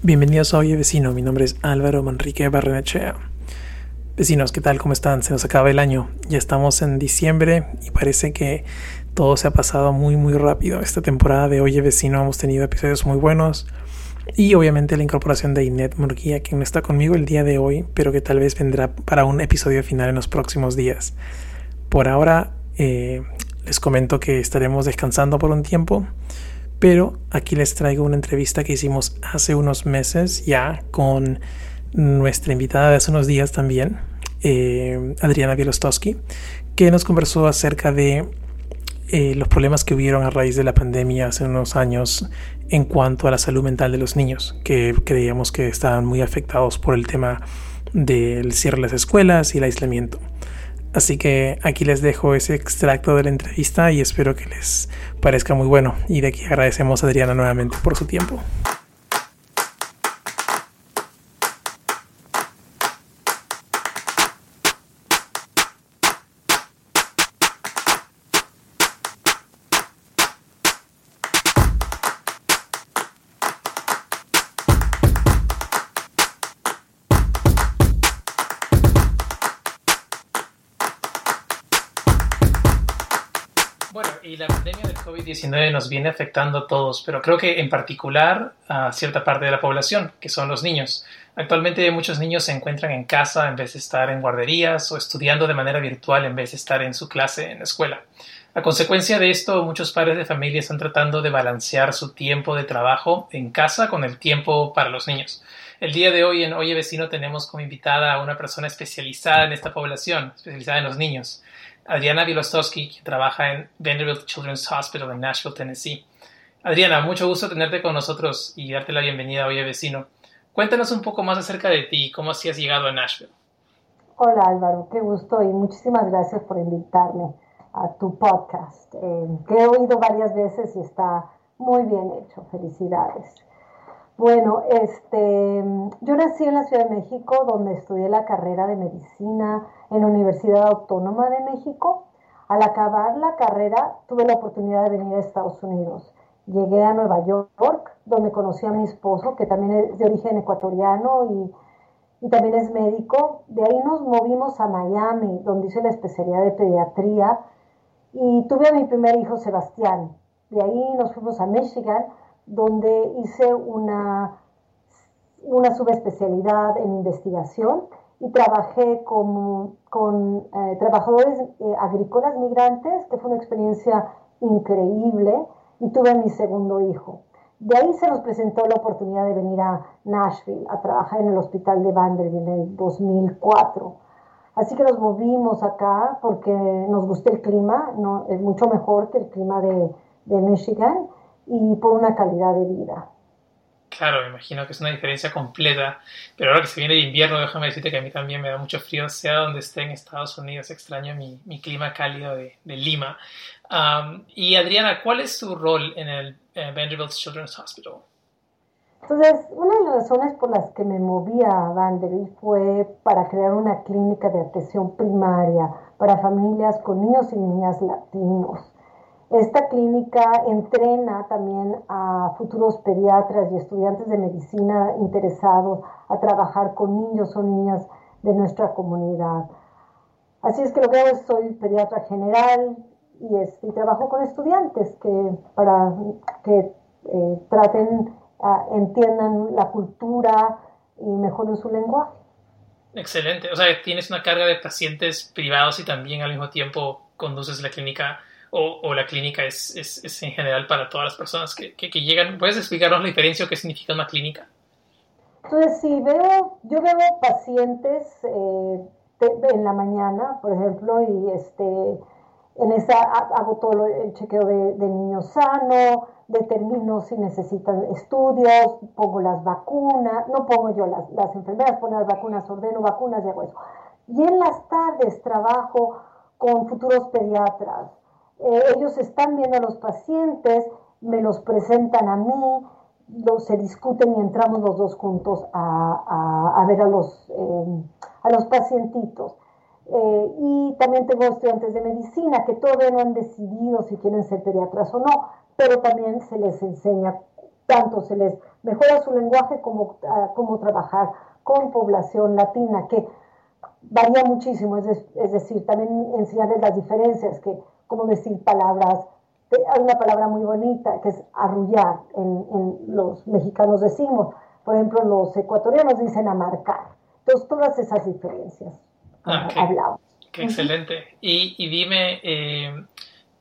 Bienvenidos a Oye Vecino, mi nombre es Álvaro Manrique Barrenechea. Vecinos, ¿qué tal? ¿Cómo están? Se nos acaba el año, ya estamos en diciembre y parece que todo se ha pasado muy muy rápido. Esta temporada de Oye Vecino hemos tenido episodios muy buenos y obviamente la incorporación de Inet Murguía, quien no está conmigo el día de hoy, pero que tal vez vendrá para un episodio final en los próximos días. Por ahora eh, les comento que estaremos descansando por un tiempo pero aquí les traigo una entrevista que hicimos hace unos meses ya con nuestra invitada de hace unos días también, eh, Adriana Bielostowski, que nos conversó acerca de eh, los problemas que hubieron a raíz de la pandemia hace unos años en cuanto a la salud mental de los niños, que creíamos que estaban muy afectados por el tema del cierre de las escuelas y el aislamiento. Así que aquí les dejo ese extracto de la entrevista y espero que les parezca muy bueno. Y de aquí agradecemos a Adriana nuevamente por su tiempo. COVID-19 nos viene afectando a todos, pero creo que en particular a cierta parte de la población, que son los niños. Actualmente muchos niños se encuentran en casa en vez de estar en guarderías o estudiando de manera virtual en vez de estar en su clase en la escuela. A consecuencia de esto, muchos padres de familia están tratando de balancear su tiempo de trabajo en casa con el tiempo para los niños. El día de hoy en Oye Vecino tenemos como invitada a una persona especializada en esta población, especializada en los niños. Adriana Vilostowski, que trabaja en Vanderbilt Children's Hospital en Nashville, Tennessee. Adriana, mucho gusto tenerte con nosotros y darte la bienvenida hoy, vecino. Cuéntanos un poco más acerca de ti, cómo así has llegado a Nashville. Hola Álvaro, qué gusto y muchísimas gracias por invitarme a tu podcast, eh, que he oído varias veces y está muy bien hecho. Felicidades. Bueno, este, yo nací en la Ciudad de México, donde estudié la carrera de medicina en la Universidad Autónoma de México. Al acabar la carrera, tuve la oportunidad de venir a Estados Unidos. Llegué a Nueva York, donde conocí a mi esposo, que también es de origen ecuatoriano y, y también es médico. De ahí nos movimos a Miami, donde hice la especialidad de pediatría y tuve a mi primer hijo, Sebastián. De ahí nos fuimos a Michigan donde hice una, una subespecialidad en investigación y trabajé con, eh, trabajadores eh, agrícolas migrantes, que fue una experiencia increíble, y tuve mi segundo hijo. De ahí se nos presentó la oportunidad de venir a Nashville a trabajar en el hospital de Vanderbilt en el 2004. Así que nos movimos acá porque nos gustó el clima, ¿no? es mucho mejor que el clima de, de Michigan y por una calidad de vida. Claro, me imagino que es una diferencia completa, pero ahora que se viene el invierno, déjame decirte que a mí también me da mucho frío, sea donde esté en Estados Unidos, extraño mi, mi clima cálido de, de Lima. y Adriana, ¿cuál es tu rol en el eh, Vanderbilt Children's Hospital? Entonces, una de las razones por las que me moví a Vanderbilt fue para crear una clínica de atención primaria para familias con niños y niñas latinos. Esta clínica entrena también a futuros pediatras y estudiantes de medicina interesados a trabajar con niños o niñas de nuestra comunidad. Así es que lo que hago es soy pediatra general y, este, trabajo con estudiantes que, para que eh, traten, ah, entiendan la cultura y mejoren su lenguaje. Excelente. O sea, tienes una carga de pacientes privados y también al mismo tiempo conduces la clínica o, la clínica es, es, en general para todas las personas que, que, llegan. ¿Puedes explicarnos la diferencia o qué significa una clínica? Entonces, sí, veo, yo veo pacientes eh, en la mañana, por ejemplo, y este, en esa hago todo el chequeo de, de niño sano, determino si necesitan estudios, pongo las vacunas, no pongo yo las, las enfermeras, pongo las vacunas, ordeno vacunas y hago eso. Y en las tardes trabajo con futuros pediatras. Eh, ellos están viendo a los pacientes, me los presentan a mí, se discuten y entramos los dos juntos a, a, ver a los, eh, a los pacientitos. Eh, y también tengo estudiantes de medicina que todavía no han decidido si quieren ser pediatras o no, pero también se les enseña, tanto se les mejora su lenguaje como uh, cómo trabajar con población latina, que varía muchísimo, es, decir, también enseñarles las diferencias, que como decir palabras, hay una palabra muy bonita que es arrullar, en, en los mexicanos decimos, por ejemplo, los ecuatorianos dicen amarcar, entonces todas esas diferencias ah, hablamos. Qué excelente. Y, y dime, eh,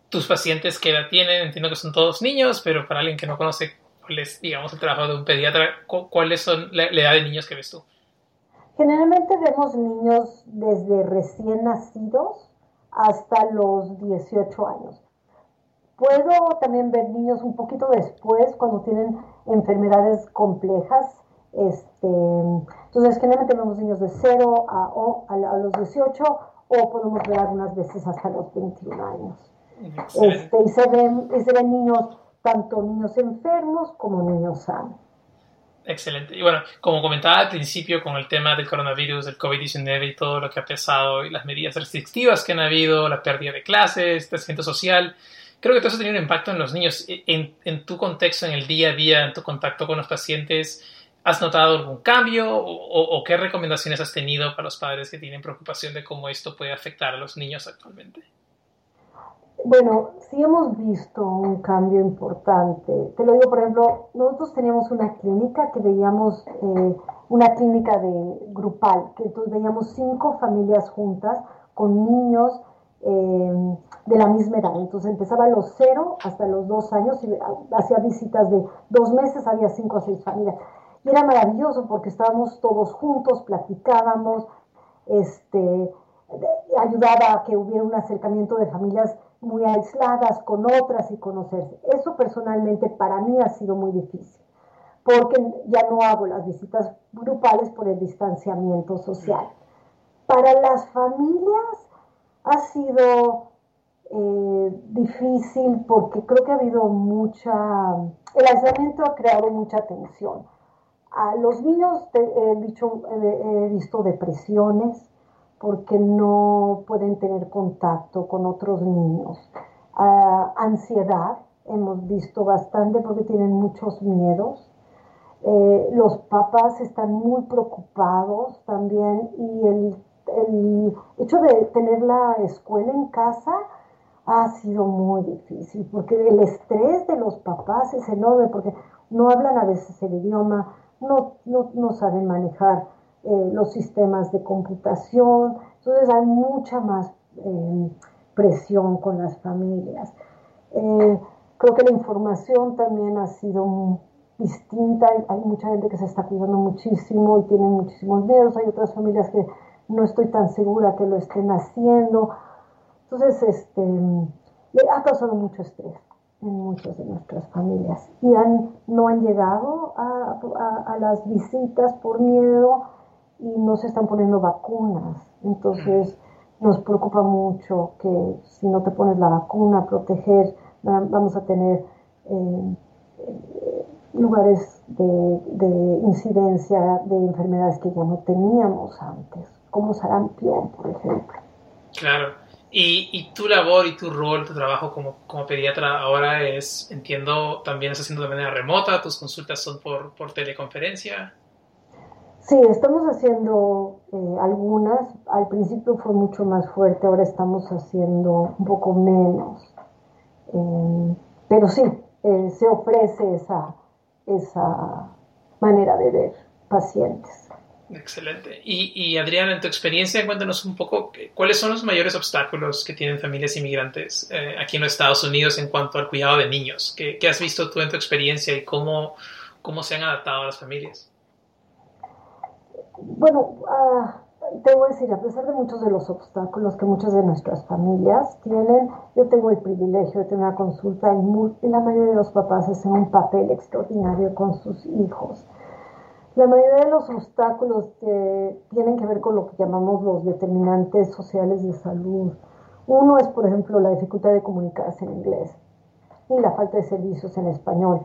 tus pacientes que edad tienen, entiendo que son todos niños, pero para alguien que no conoce cuál es, digamos, el trabajo de un pediatra, ¿cuáles son la, edad de niños que ves tú? Generalmente vemos niños desde recién nacidos hasta los 18 años. Puedo también ver niños un poquito después, cuando tienen enfermedades complejas. Este, entonces, generalmente vemos niños de 0 a, a los 18 o podemos ver algunas veces hasta los 21 años. Este, y, se ven, y se ven niños, tanto niños enfermos como niños sanos. Excelente. Y bueno, como comentaba al principio con el tema del coronavirus, del COVID-19 y todo lo que ha pesado y las medidas restrictivas que han habido, la pérdida de clases, crecimiento social, creo que todo eso ha tenido un impacto en los niños. En, en, tu contexto, en el día a día, en tu contacto con los pacientes, ¿has notado algún cambio o qué recomendaciones has tenido para los padres que tienen preocupación de cómo esto puede afectar a los niños actualmente? Bueno, sí hemos visto un cambio importante. Te lo digo, por ejemplo, nosotros teníamos una clínica que veíamos, eh, una clínica de grupal, que entonces veíamos cinco familias juntas con niños eh, de la misma edad. Entonces empezaba a los cero hasta los dos años y hacía visitas de dos meses, había cinco o seis familias. Y era maravilloso porque estábamos todos juntos, platicábamos, este, ayudaba a que hubiera un acercamiento de familias muy aisladas con otras y conocerse. Eso personalmente para mí ha sido muy difícil, porque ya no hago las visitas grupales por el distanciamiento social. Para las familias ha sido eh, difícil porque creo que ha habido mucha, el aislamiento ha creado mucha tensión. A los niños he, visto depresiones, porque no pueden tener contacto con otros niños. Ah, ansiedad, hemos visto bastante porque tienen muchos miedos. Eh, los papás están muy preocupados también y el, el, hecho de tener la escuela en casa ha sido muy difícil porque el estrés de los papás es enorme porque no hablan a veces el idioma, no, no, no saben manejar eh, los sistemas de computación, entonces hay mucha más eh, presión con las familias. Eh, creo que la información también ha sido distinta, hay mucha gente que se está cuidando muchísimo y tiene muchísimos miedos, hay otras familias que no estoy tan segura que lo estén haciendo. Entonces, este, le ha causado mucho estrés en muchas de nuestras familias. Y han, no han llegado a, a las visitas por miedo y no se están poniendo vacunas. Entonces nos preocupa mucho que si no te pones la vacuna, proteger, vamos a tener eh, lugares de, incidencia de enfermedades que ya no teníamos antes, como sarampión, por ejemplo. Claro. Y, y, tu labor y tu rol, tu trabajo como, como, pediatra ahora es, entiendo, también estás haciendo de manera remota, tus consultas son por, por teleconferencia. Sí, estamos haciendo eh, algunas. Al principio fue mucho más fuerte, ahora estamos haciendo un poco menos. Eh, pero sí, eh, se ofrece esa, esa manera de ver pacientes. Excelente. Y, Adriana, en tu experiencia, cuéntanos un poco cuáles son los mayores obstáculos que tienen familias inmigrantes aquí en los Estados Unidos en cuanto al cuidado de niños. ¿Qué, has visto tú en tu experiencia y cómo, cómo se han adaptado a las familias? Bueno, uh, te voy a decir, a pesar de muchos de los obstáculos que muchas de nuestras familias tienen, yo tengo el privilegio de tener una consulta y, y la mayoría de los papás hacen un papel extraordinario con sus hijos la mayoría de los obstáculos tienen que ver con lo que llamamos los determinantes sociales de salud. Uno es, por ejemplo, la dificultad de comunicarse en inglés y la falta de servicios en español.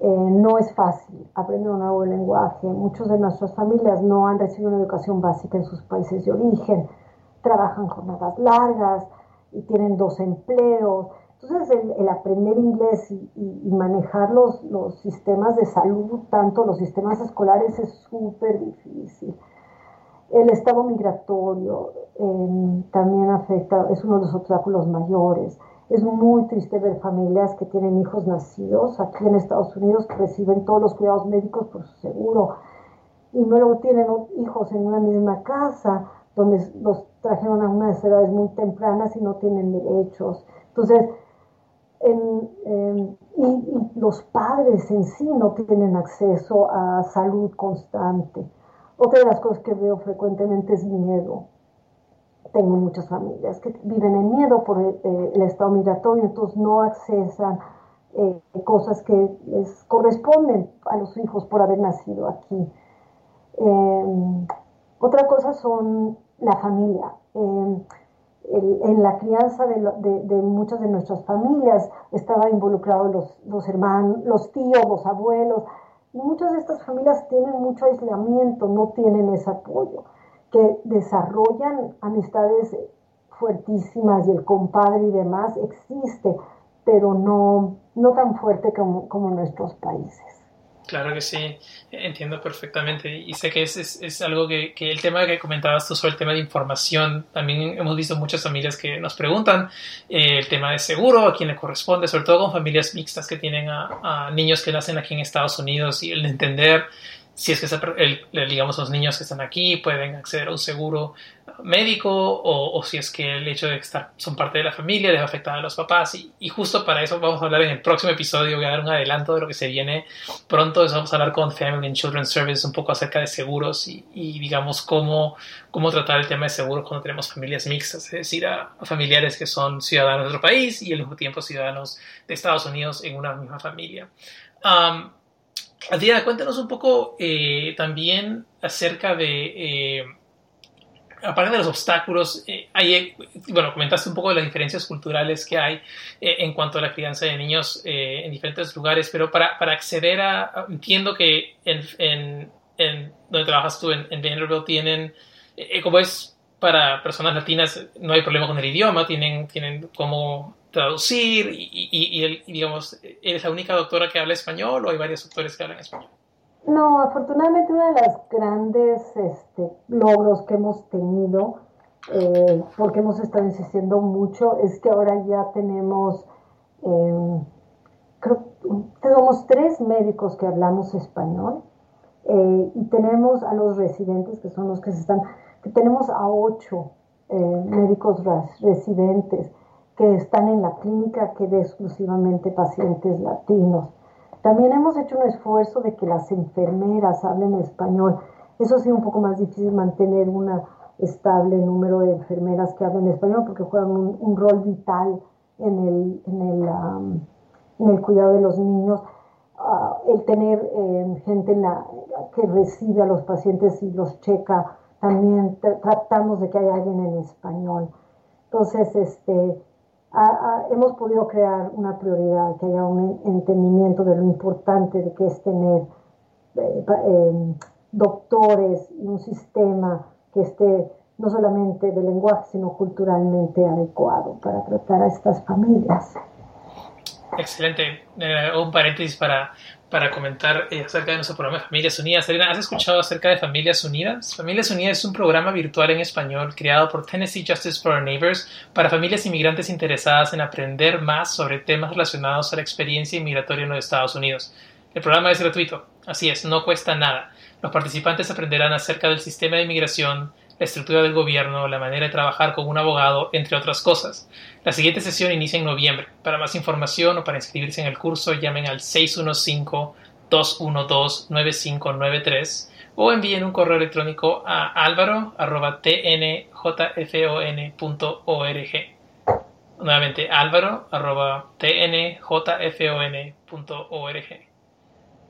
Eh, no es fácil aprender un nuevo lenguaje. Muchas de nuestras familias no han recibido una educación básica en sus países de origen. Trabajan jornadas largas y tienen dos empleos entonces, el, aprender inglés y, manejar los, los, sistemas de salud, tanto los sistemas escolares, es súper difícil. El estado migratorio em, también afecta, es uno de los obstáculos mayores. Es muy triste ver familias que tienen hijos nacidos aquí en Estados Unidos que reciben todos los cuidados médicos por su seguro y luego tienen hijos en una misma casa donde los trajeron a unas edades muy tempranas y no tienen derechos. Entonces, y, los padres en sí no tienen acceso a salud constante. Otra de las cosas que veo frecuentemente es miedo. Tengo muchas familias que viven en miedo por eh, el, estado migratorio, entonces no accesan eh, cosas que les corresponden a los hijos por haber nacido aquí. Em, otra cosa son la familia. Em, en la crianza de, muchas de nuestras familias estaban involucrados los, hermanos, los tíos, los abuelos. Muchas de estas familias tienen mucho aislamiento, no tienen ese apoyo, que desarrollan amistades fuertísimas y el compadre y demás existe, pero no, no tan fuerte como, como nuestros países. Claro que sí, entiendo perfectamente y sé que es, es, algo que, que, el tema que comentabas tú sobre el tema de información, también hemos visto muchas familias que nos preguntan eh, el tema de seguro, a quién le corresponde, sobre todo con familias mixtas que tienen a, a niños que nacen aquí en Estados Unidos y el entender si es que el, digamos los niños que están aquí pueden acceder a un seguro médico o, si es que el hecho de estar son parte de la familia les afecta a los papás. Y, justo para eso vamos a hablar en el próximo episodio. Voy a dar un adelanto de lo que se viene pronto. Vamos a hablar con Family and Children's Services un poco acerca de seguros y, digamos cómo, cómo tratar el tema de seguros cuando tenemos familias mixtas es decir a, familiares que son ciudadanos de otro país y al mismo tiempo ciudadanos de Estados Unidos en una misma familia. Um, Adriana, cuéntanos un poco eh, también acerca de, eh, aparte de los obstáculos, eh, hay, bueno, comentaste un poco de las diferencias culturales que hay en cuanto a la crianza de niños en diferentes lugares, pero para, para acceder a, entiendo que en, en, donde trabajas tú, en, en Vanderbilt, tienen, como es para personas latinas, no hay problema con el idioma, tienen, tienen como traducir y, y, digamos, ¿eres la única doctora que habla español o hay varios doctores que hablan español? No, afortunadamente uno de los grandes este, logros que hemos tenido, eh, porque hemos estado insistiendo mucho, es que ahora ya tenemos, eh, creo, tenemos tres médicos que hablamos español eh, y tenemos a los residentes, que son los que se están, que tenemos a ocho eh, médicos residentes que están en la clínica que ve exclusivamente pacientes latinos. También hemos hecho un esfuerzo de que las enfermeras hablen español. Eso sí, un poco más difícil mantener un estable número de enfermeras que hablen español porque juegan un, rol vital en el, en el, en el, cuidado de los niños. Ah, el tener eh, gente en la, que recibe a los pacientes y los checa, también tratamos de que haya alguien en español. Entonces, este, hemos podido crear una prioridad, que haya un entendimiento de lo importante de que es tener eh, em, doctores y un sistema que esté no solamente de lenguaje, sino culturalmente adecuado para tratar a estas familias. Excelente. Eh, un paréntesis para para comentar eh, acerca de nuestro programa Familias Unidas. Serena, ¿has escuchado acerca de Familias Unidas? Familias Unidas es un programa virtual en español creado por Tennessee Justice for Our Neighbors para familias inmigrantes interesadas en aprender más sobre temas relacionados a la experiencia inmigratoria en los Estados Unidos. El programa es gratuito, así es, no cuesta nada. Los participantes aprenderán acerca del sistema de inmigración, la estructura del gobierno, la manera de trabajar con un abogado, entre otras cosas. La siguiente sesión inicia en noviembre. Para más información o para inscribirse en el curso, llamen al 615-212-9593 o envíen un correo electrónico a álvaro.tnjfon.org. Nuevamente, álvaro.tnjfon.org.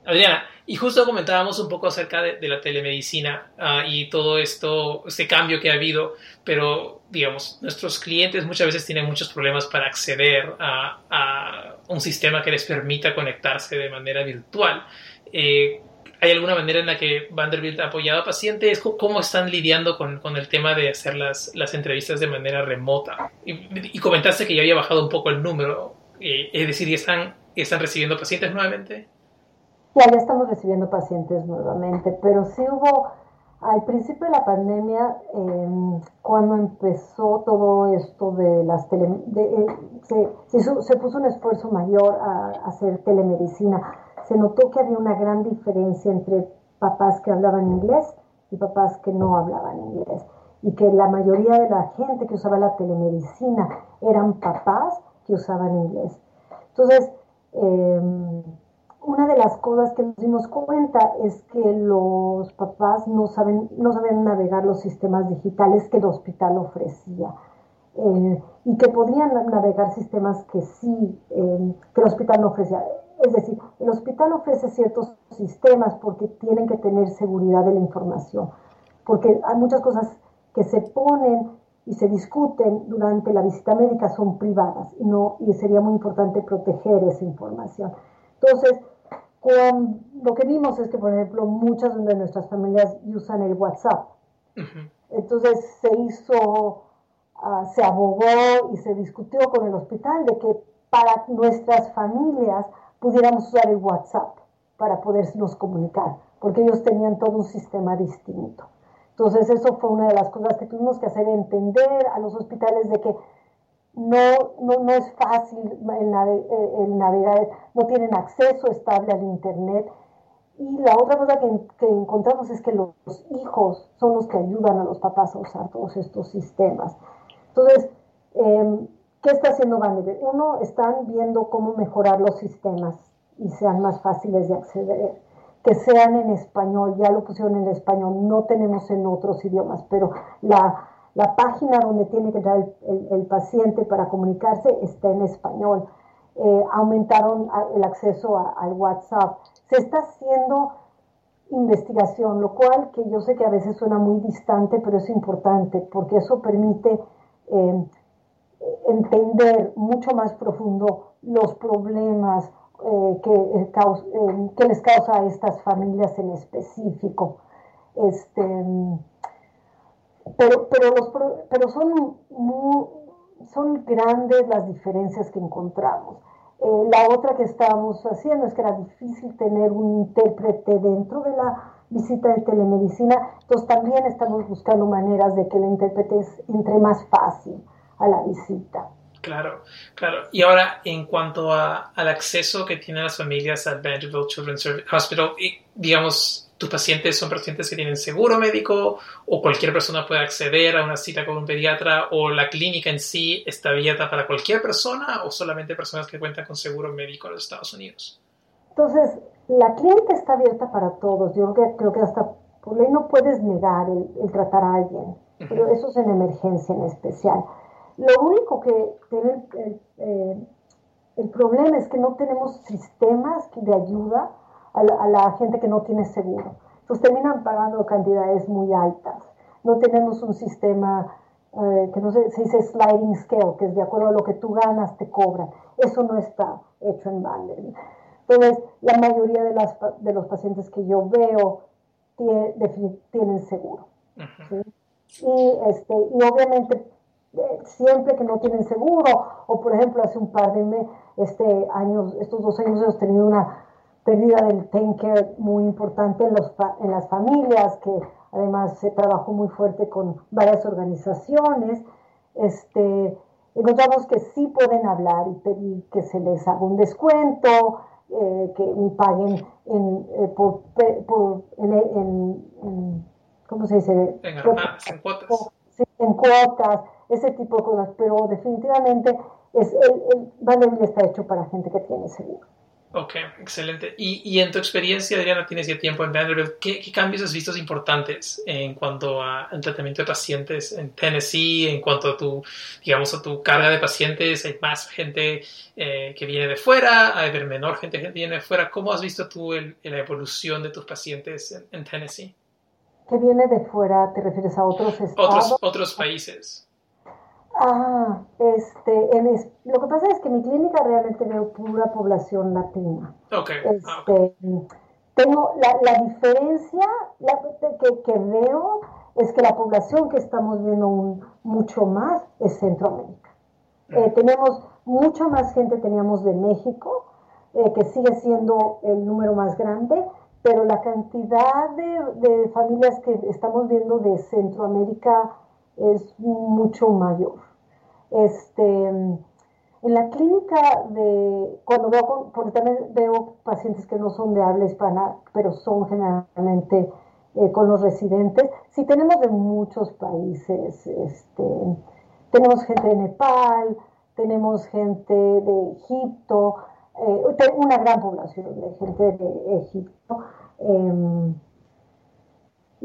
Adriana, y justo comentábamos un poco acerca de, la telemedicina ah, y todo esto, este cambio que ha habido, pero digamos, nuestros clientes muchas veces tienen muchos problemas para acceder a, un sistema que les permita conectarse de manera virtual. Eh, ¿Hay alguna manera en la que Vanderbilt ha apoyado a pacientes? ¿Cómo están lidiando con, el tema de hacer las, entrevistas de manera remota? Y, comentaste que ya había bajado un poco el número, eh, es decir, ¿están, ¿están recibiendo pacientes nuevamente? Ya, ya estamos recibiendo pacientes nuevamente, pero sí hubo, al principio de la pandemia, em, cuando empezó todo esto de las tele, eh, se, se, puso un esfuerzo mayor a, hacer telemedicina, se notó que había una gran diferencia entre papás que hablaban inglés y papás que no hablaban inglés, y que la mayoría de la gente que usaba la telemedicina eran papás que usaban inglés. Entonces, eh, una de las cosas que nos dimos cuenta es que los papás no saben, no saben navegar los sistemas digitales que el hospital ofrecía. Eh, y que podían navegar sistemas que sí, eh, que el hospital no ofrecía. Es decir, el hospital ofrece ciertos sistemas porque tienen que tener seguridad de la información, porque hay muchas cosas que se ponen y se discuten durante la visita médica son privadas y, no, y sería muy importante proteger esa información. Entonces, lo que vimos es que, por ejemplo, muchas de nuestras familias usan el WhatsApp. Entonces se hizo, ah, se abogó y se discutió con el hospital de que para nuestras familias pudiéramos usar el WhatsApp para podernos comunicar, porque ellos tenían todo un sistema distinto. Entonces eso fue una de las cosas que tuvimos que hacer, entender a los hospitales de que no, no, no es fácil eh, el, navegar, no tienen acceso estable al Internet. Y la otra cosa que, encontramos es que los, hijos son los que ayudan a los papás a usar todos estos sistemas. Entonces, em, ¿qué está haciendo Vanderbilt? Uno, están viendo cómo mejorar los sistemas y sean más fáciles de acceder, que sean en español, ya lo pusieron en español, no tenemos en otros idiomas, pero la, la página donde tiene que entrar el, paciente para comunicarse está en español. Eh, aumentaron el acceso al WhatsApp. Se está haciendo investigación, lo cual que yo sé que a veces suena muy distante, pero es importante porque eso permite eh, entender mucho más profundo los problemas eh, que, que, les causa a estas familias en específico. Este, pero, pero, los, pero son, son grandes las diferencias que encontramos. Eh, la otra que estábamos haciendo es que era difícil tener un intérprete dentro de la visita de telemedicina, entonces también estamos buscando maneras de que el intérprete entre más fácil a la visita. Claro, claro. Y ahora, en cuanto a, al acceso que tienen las familias al Vanderbilt Children's Hospital, digamos, tus pacientes son pacientes que tienen seguro médico o cualquier persona puede acceder a una cita con un pediatra o la clínica en sí está abierta para cualquier persona o solamente personas que cuentan con seguro médico en los Estados Unidos? Entonces, la clínica está abierta para todos. Yo creo que, creo que hasta por ley no puedes negar el, tratar a alguien, pero eso es en emergencia en especial. Lo único que tiene el, eh, el problema es que no tenemos sistemas de ayuda a la, gente que no tiene seguro. Entonces terminan pagando cantidades muy altas. No tenemos un sistema eh, que no sé, se dice sliding scale, que es de acuerdo a lo que tú ganas, te cobran. Eso no está hecho en Vanderbilt. Entonces, la mayoría de, las, de los pacientes que yo veo tienen seguro. y, este, y obviamente, eh, siempre que no tienen seguro, o por ejemplo, hace un par de este, años, estos dos años hemos tenido una pérdida del tanker muy importante en, los, en las familias, que además se trabajó muy fuerte con varias organizaciones. Este, encontramos que sí pueden hablar y pedir que se les haga un descuento, eh, que paguen en, eh, por, en, ¿cómo se dice? En, en cuotas. en cuotas, ese tipo de cosas, pero definitivamente es el, el está hecho para gente que tiene seguro. Ok, excelente. Y, y, en tu experiencia, Adriana, tienes ya tiempo en Vanderbilt, ¿qué, cambios has visto importantes en cuanto al tratamiento de pacientes en Tennessee, en cuanto a tu, digamos, a tu carga de pacientes? ¿Hay más gente eh, que viene de fuera? ¿Hay menor gente que viene de fuera? ¿Cómo has visto tú la evolución de tus pacientes en, Tennessee? ¿Que viene de fuera? ¿Te refieres a otros estados? Otros, otros países. Ah, este, en lo que pasa es que mi clínica realmente veo pura población latina. Okay. Este, tengo la, la diferencia que, que, veo es que la población que estamos viendo mucho más es Centroamérica. Mm. Eh, tenemos mucha más gente, teníamos de México, eh, que sigue siendo el número más grande, pero la cantidad de, de familias que estamos viendo de Centroamérica es mucho mayor. Este, en la clínica de, cuando veo, porque también veo pacientes que no son de habla hispana, pero son generalmente eh, con los residentes, sí tenemos de muchos países, este, tenemos gente de Nepal, tenemos gente de Egipto, eh, una gran población de gente de Egipto.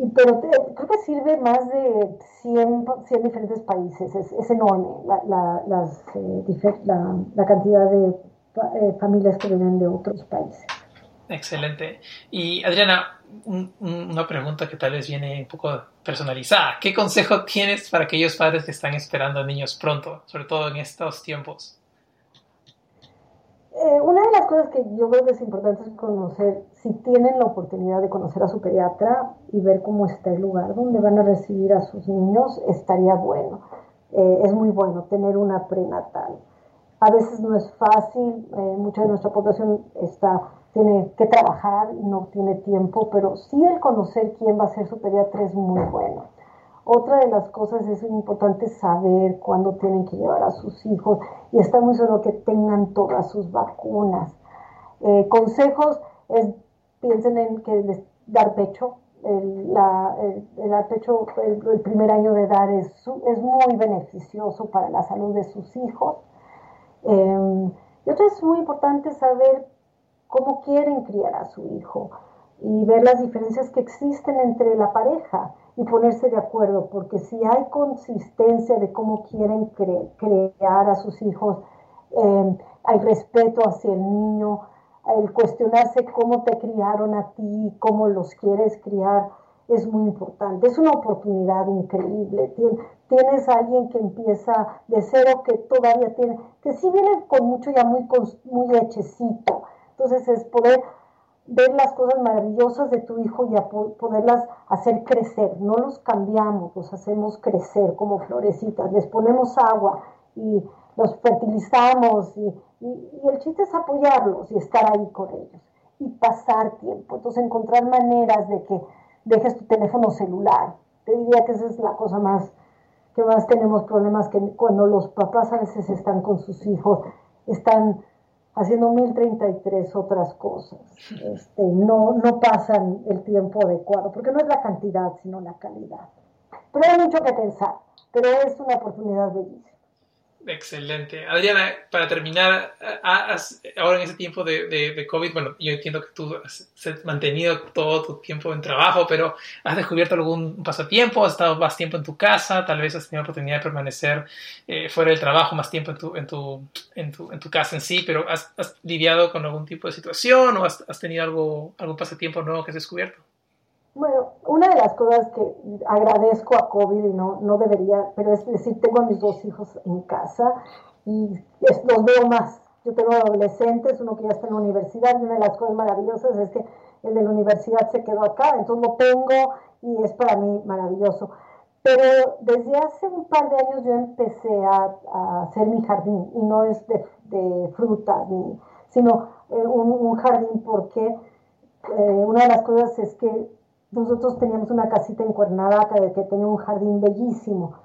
Em, pero creo que sirve más de 100, 100 diferentes países, es, enorme la, las, eh, la, cantidad de eh, familias que vienen de otros países. Excelente. Y Adriana, una pregunta que tal vez viene un poco personalizada. ¿Qué consejo tienes para aquellos padres que están esperando a niños pronto, sobre todo en estos tiempos? Eh, una de las cosas que yo creo que es importante es conocer, si tienen la oportunidad de conocer a su pediatra y ver cómo está el lugar donde van a recibir a sus niños, estaría bueno. Eh, es muy bueno tener una prenatal. A veces no es fácil, eh, mucha de nuestra población está, tiene que trabajar no tiene tiempo, pero sí el conocer quién va a ser su pediatra es muy bueno. Otra de las cosas es importante saber cuándo tienen que llevar a sus hijos y estar muy seguro que tengan todas sus vacunas. Eh, consejos es piensen en que dar pecho. El, dar pecho el, primer año de edad es, muy beneficioso para la salud de sus hijos. Em, y otra es muy importante saber cómo quieren criar a su hijo y ver las diferencias que existen entre la pareja y ponerse de acuerdo, porque si hay consistencia de cómo quieren crear a sus hijos, eh, hay respeto hacia el niño, el cuestionarse cómo te criaron a ti, cómo los quieres criar, es muy importante. Es una oportunidad increíble. tienes a alguien que empieza de cero, que todavía tiene, que sí viene con mucho ya muy, muy hechecito. Entonces es poder ver las cosas maravillosas de tu hijo y a poderlas hacer crecer. No los cambiamos, los hacemos crecer como florecitas, les ponemos agua y los fertilizamos y, el chiste es apoyarlos y estar ahí con ellos y pasar tiempo. Entonces encontrar maneras de que dejes tu teléfono celular. Te diría que esa es la cosa más que más tenemos problemas que cuando los papás a veces están con sus hijos, están haciendo 1033 otras cosas. Este, no, no pasan el tiempo adecuado, porque no es la cantidad, sino la calidad. Pero hay mucho que pensar, pero es una oportunidad bellísima. Excelente. Adriana, para terminar, ahora en ese tiempo de, de, COVID, bueno, yo entiendo que tú has mantenido todo tu tiempo en trabajo, pero ¿has descubierto algún pasatiempo? ¿Has estado más tiempo en tu casa? Tal vez has tenido oportunidad de permanecer eh, fuera del trabajo más tiempo en tu, en tu, en tu, en tu casa en sí, pero ¿has, lidiado con algún tipo de situación o has, has tenido algo, algún pasatiempo nuevo que has descubierto? Bueno, una de las cosas que agradezco a COVID y no, no debería, pero es decir, tengo a mis dos hijos en casa y los veo más. Yo tengo adolescentes, uno que ya está en la universidad y una de las cosas maravillosas es que el de la universidad se quedó acá, entonces lo tengo y es para mí maravilloso. Pero desde hace un par de años yo empecé a, hacer mi jardín y no es de, de fruta, sino eh, un, jardín porque eh, una de las cosas es que nosotros teníamos una casita en Cuernavaca que tenía un jardín bellísimo.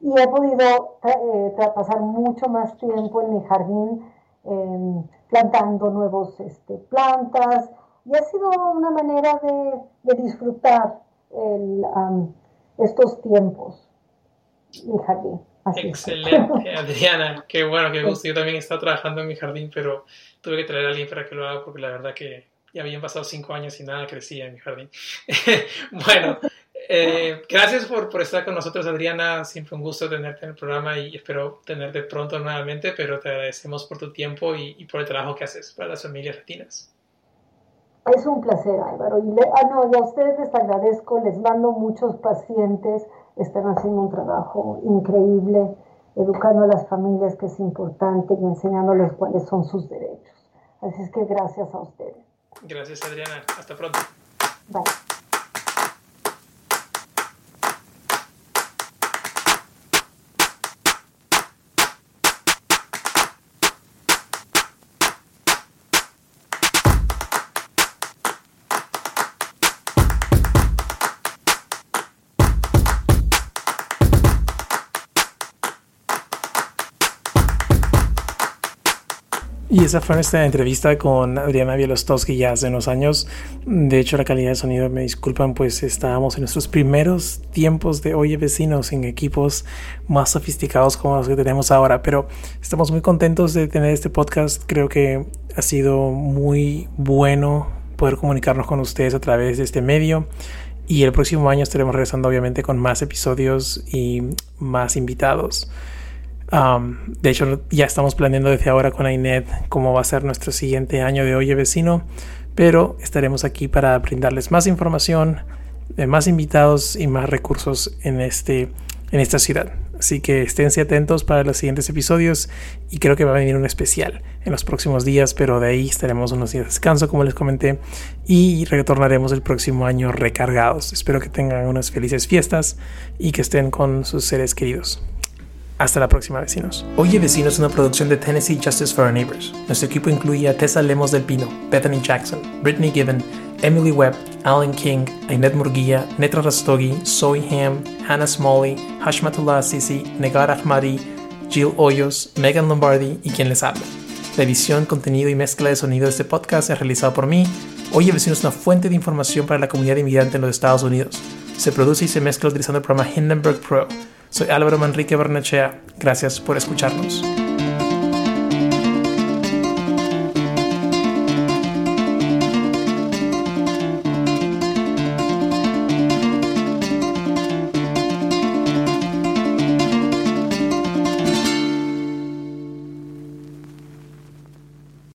Y he podido eh, pasar mucho más tiempo en mi jardín em, plantando nuevos este, plantas. Y ha sido una manera de, disfrutar estos tiempos, mi jardín. Excelente, Adriana, qué bueno, qué gusto. Yo también he estado trabajando en mi jardín, pero tuve que traer a alguien para que lo haga porque la verdad que habían pasado cinco años y nada crecía en mi jardín. bueno, eh, gracias por, por, estar con nosotros, Adriana. Siempre un gusto tenerte en el programa y espero tenerte pronto nuevamente, pero te agradecemos por tu tiempo y, por el trabajo que haces para las familias latinas. Es un placer, Álvaro. Y, ah, no, y a ustedes les agradezco, les mando muchos pacientes, están haciendo un trabajo increíble, educando a las familias, que es importante, y enseñándoles cuáles son sus derechos. Así es que gracias a ustedes. Gracias, Adriana. Hasta pronto. Bye. Y esa fue nuestra entrevista con Adriana Bielostowski ya hace unos años. De hecho, la calidad de sonido, me disculpan, pues estábamos en nuestros primeros tiempos de Oye Vecinos en equipos más sofisticados como los que tenemos ahora. Pero estamos muy contentos de tener este podcast. Creo que ha sido muy bueno poder comunicarnos con ustedes a través de este medio. Y el próximo año estaremos regresando obviamente con más episodios y más invitados de hecho, ya estamos planeando desde ahora con Ainet cómo va a ser nuestro siguiente año de Oye Vecino, pero estaremos aquí para brindarles más información, eh, más invitados y más recursos en, este, en esta ciudad. Así que esténse atentos para los siguientes episodios y creo que va a venir un especial en los próximos días, pero de ahí estaremos unos días de descanso, como les comenté, y retornaremos el próximo año recargados. Espero que tengan unas felices fiestas y que estén con sus seres queridos. Hasta la próxima, vecinos. Oye, Vecinos es una producción de Tennessee Justice for Our Neighbors. Nuestro equipo incluye a Tessa Lemos del Pino, Bethany Jackson, Brittany Given, Emily Webb, Alan King, Ainet Murguía, Netra Rastogi, Zoe Ham, Hannah Smalley, Hashmatullah Sisi, Negar Ahmadi, Jill Hoyos, Megan Lombardi y quien les habla. La edición, contenido y mezcla de sonido de este podcast es realizado por mí. Oye Vecinos es una fuente de información para la comunidad inmigrante en los Estados Unidos. Se produce y se mezcla utilizando el programa Hindenburg Pro soy Álvaro Manrique Barnechea. Gracias por escucharnos.